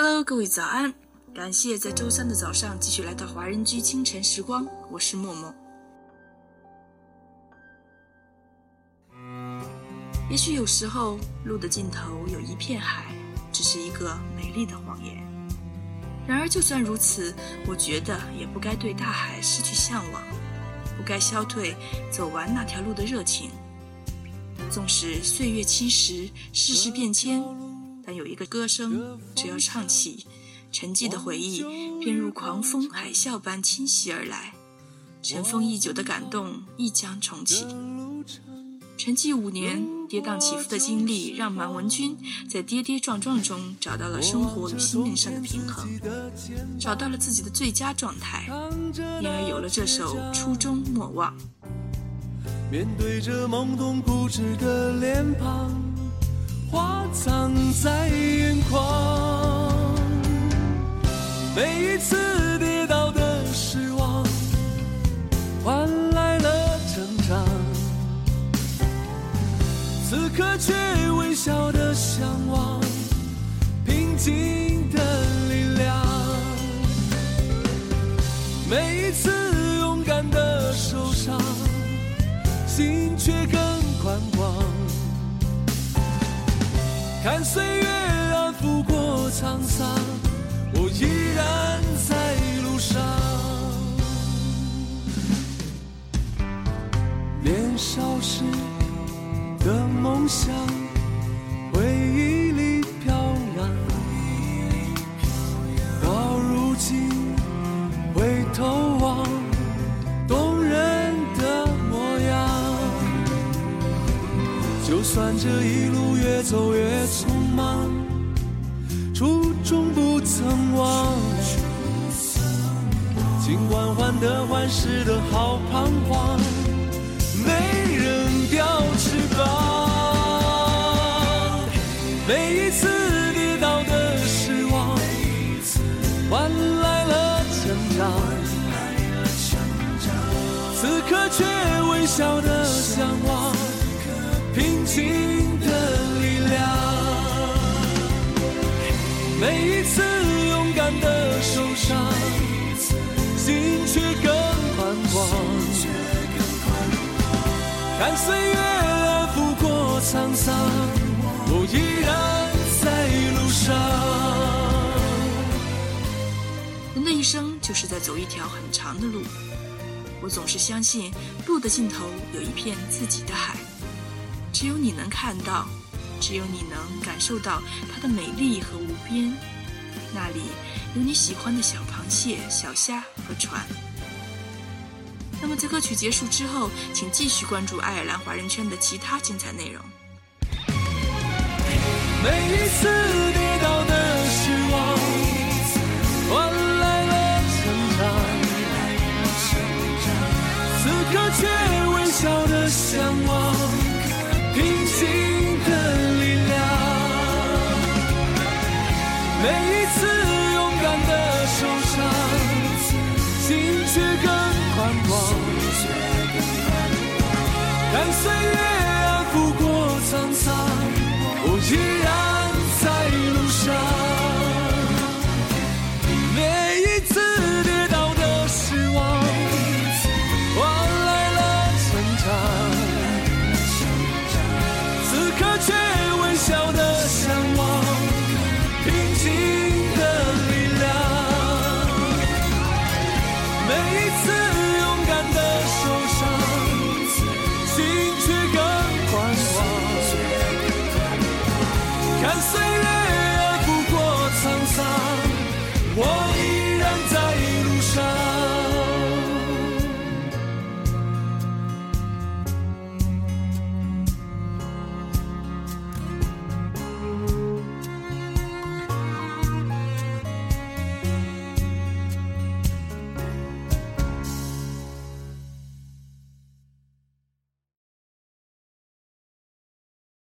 Hello，各位早安！感谢在周三的早上继续来到华人居清晨时光，我是默默。也许有时候路的尽头有一片海，只是一个美丽的谎言。然而就算如此，我觉得也不该对大海失去向往，不该消退走完那条路的热情。纵使岁月侵蚀，世事变迁，但有一个歌声，只要唱起，沉寂的回忆便如狂风海啸般侵袭而来，尘封已久的感动亦将重启。沉寂五年，跌宕起伏的经历让满文军在跌跌撞撞中找到了生活与心灵上的平衡，找到了自己的最佳状态，因而有了这首《初衷莫忘》。面对着懵懂固执的脸庞，花藏在眼眶。每一次跌倒的失望，换来了成长。此刻却微笑的向往，平静看岁月安抚过沧桑，我依然在路上。年少时的梦想，算这一路越走越匆忙，初衷不曾忘。尽管患得患失的好彷徨，没人掉翅膀。每一次跌倒的失望，换来了成长。此刻却微笑的向往。平静的力量，每一次勇敢的受伤，心却更宽广。看岁月安抚过沧桑，我依然在路上。人的一生就是在走一条很长的路，我总是相信路的尽头有一片自己的海。只有你能看到，只有你能感受到它的美丽和无边。那里有你喜欢的小螃蟹、小虾和船。那么，在歌曲结束之后，请继续关注爱尔兰华人圈的其他精彩内容。每一次跌倒的失望，换来了成长。此刻却微笑的向往。一次勇敢的受伤，心却更宽广。让岁月安抚过沧桑。